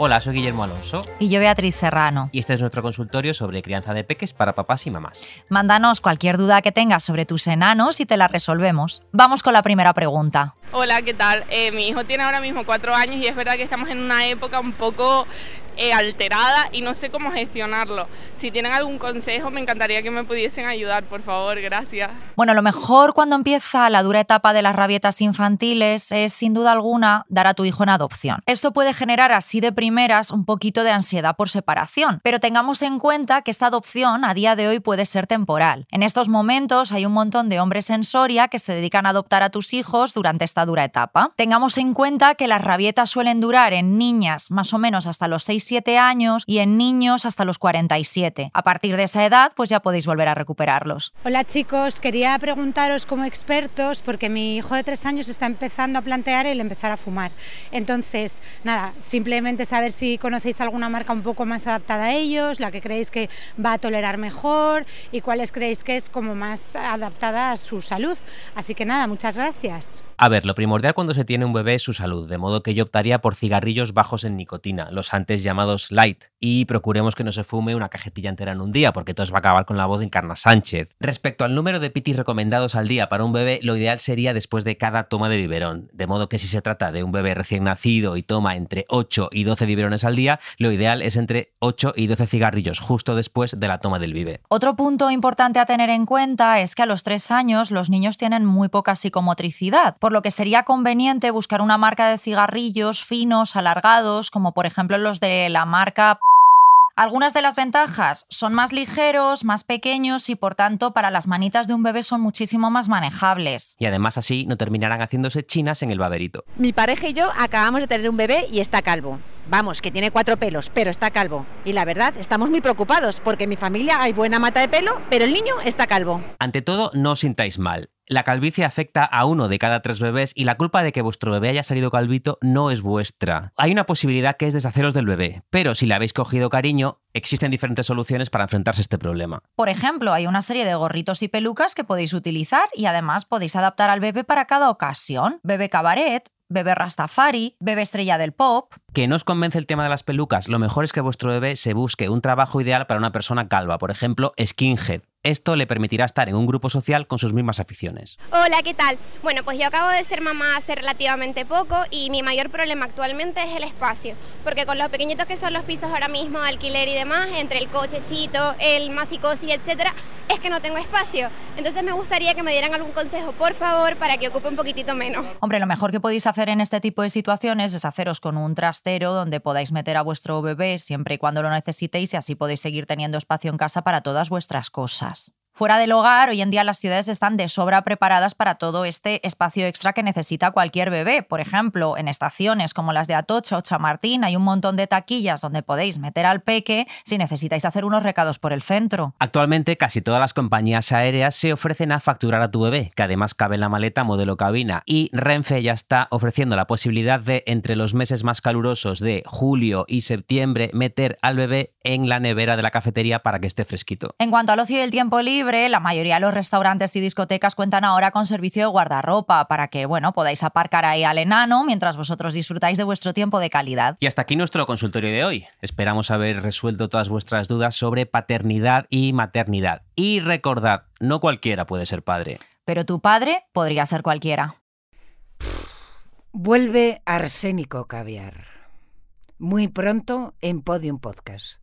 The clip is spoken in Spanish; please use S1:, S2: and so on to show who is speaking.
S1: Hola, soy Guillermo Alonso.
S2: Y yo Beatriz Serrano.
S1: Y este es nuestro consultorio sobre crianza de peques para papás y mamás.
S2: Mándanos cualquier duda que tengas sobre tus enanos y te la resolvemos. Vamos con la primera pregunta.
S3: Hola, ¿qué tal? Eh, mi hijo tiene ahora mismo cuatro años y es verdad que estamos en una época un poco alterada y no sé cómo gestionarlo. Si tienen algún consejo, me encantaría que me pudiesen ayudar, por favor, gracias.
S2: Bueno, lo mejor cuando empieza la dura etapa de las rabietas infantiles es, sin duda alguna, dar a tu hijo en adopción. Esto puede generar así de primeras un poquito de ansiedad por separación, pero tengamos en cuenta que esta adopción a día de hoy puede ser temporal. En estos momentos hay un montón de hombres en Soria que se dedican a adoptar a tus hijos durante esta dura etapa. Tengamos en cuenta que las rabietas suelen durar en niñas más o menos hasta los 6-7 años y en niños hasta los 47. A partir de esa edad, pues ya podéis volver a recuperarlos.
S4: Hola chicos, quería preguntaros como expertos, porque mi hijo de 3 años está empezando a plantear el empezar a fumar. Entonces, nada, simplemente saber si conocéis alguna marca un poco más adaptada a ellos, la que creéis que va a tolerar mejor y cuáles creéis que es como más adaptada a su salud. Así que nada, muchas gracias.
S1: A ver, lo primordial cuando se tiene un bebé es su salud, de modo que yo optaría por cigarrillos bajos en nicotina, los antes llamados light, y procuremos que no se fume una cajetilla entera en un día, porque todo va a acabar con la voz de Encarna Sánchez. Respecto al número de pitis recomendados al día para un bebé, lo ideal sería después de cada toma de biberón, de modo que si se trata de un bebé recién nacido y toma entre 8 y 12 biberones al día, lo ideal es entre 8 y 12 cigarrillos justo después de la toma del bibe.
S2: Otro punto importante a tener en cuenta es que a los 3 años los niños tienen muy poca psicomotricidad, por lo que sería conveniente buscar una marca de cigarrillos finos, alargados, como por ejemplo los de la marca algunas de las ventajas son más ligeros, más pequeños y por tanto para las manitas de un bebé son muchísimo más manejables.
S1: Y además así no terminarán haciéndose chinas en el baberito.
S5: Mi pareja y yo acabamos de tener un bebé y está calvo. Vamos, que tiene cuatro pelos, pero está calvo. Y la verdad, estamos muy preocupados porque en mi familia hay buena mata de pelo, pero el niño está calvo.
S1: Ante todo, no os sintáis mal. La calvicie afecta a uno de cada tres bebés y la culpa de que vuestro bebé haya salido calvito no es vuestra. Hay una posibilidad que es deshaceros del bebé, pero si le habéis cogido cariño, existen diferentes soluciones para enfrentarse a este problema.
S2: Por ejemplo, hay una serie de gorritos y pelucas que podéis utilizar y además podéis adaptar al bebé para cada ocasión. Bebé cabaret, bebé Rastafari, bebé estrella del pop.
S1: Que no os convence el tema de las pelucas, lo mejor es que vuestro bebé se busque un trabajo ideal para una persona calva, por ejemplo, skinhead. Esto le permitirá estar en un grupo social con sus mismas aficiones.
S6: Hola, ¿qué tal? Bueno, pues yo acabo de ser mamá hace relativamente poco y mi mayor problema actualmente es el espacio, porque con los pequeñitos que son los pisos ahora mismo, alquiler y demás, entre el cochecito, el masicosi, etcétera, es que no tengo espacio. Entonces me gustaría que me dieran algún consejo, por favor, para que ocupe un poquitito menos.
S2: Hombre, lo mejor que podéis hacer en este tipo de situaciones es haceros con un trastero donde podáis meter a vuestro bebé siempre y cuando lo necesitéis y así podéis seguir teniendo espacio en casa para todas vuestras cosas. Fuera del hogar, hoy en día las ciudades están de sobra preparadas para todo este espacio extra que necesita cualquier bebé. Por ejemplo, en estaciones como las de Atocha o Chamartín hay un montón de taquillas donde podéis meter al peque si necesitáis hacer unos recados por el centro.
S1: Actualmente casi todas las compañías aéreas se ofrecen a facturar a tu bebé, que además cabe en la maleta modelo cabina. Y Renfe ya está ofreciendo la posibilidad de, entre los meses más calurosos de julio y septiembre, meter al bebé en la nevera de la cafetería para que esté fresquito.
S2: En cuanto al ocio y el tiempo libre, la mayoría de los restaurantes y discotecas cuentan ahora con servicio de guardarropa para que, bueno, podáis aparcar ahí al enano mientras vosotros disfrutáis de vuestro tiempo de calidad.
S1: Y hasta aquí nuestro consultorio de hoy. Esperamos haber resuelto todas vuestras dudas sobre paternidad y maternidad. Y recordad, no cualquiera puede ser padre.
S2: Pero tu padre podría ser cualquiera.
S7: Vuelve Arsénico Caviar. Muy pronto en Podium Podcast.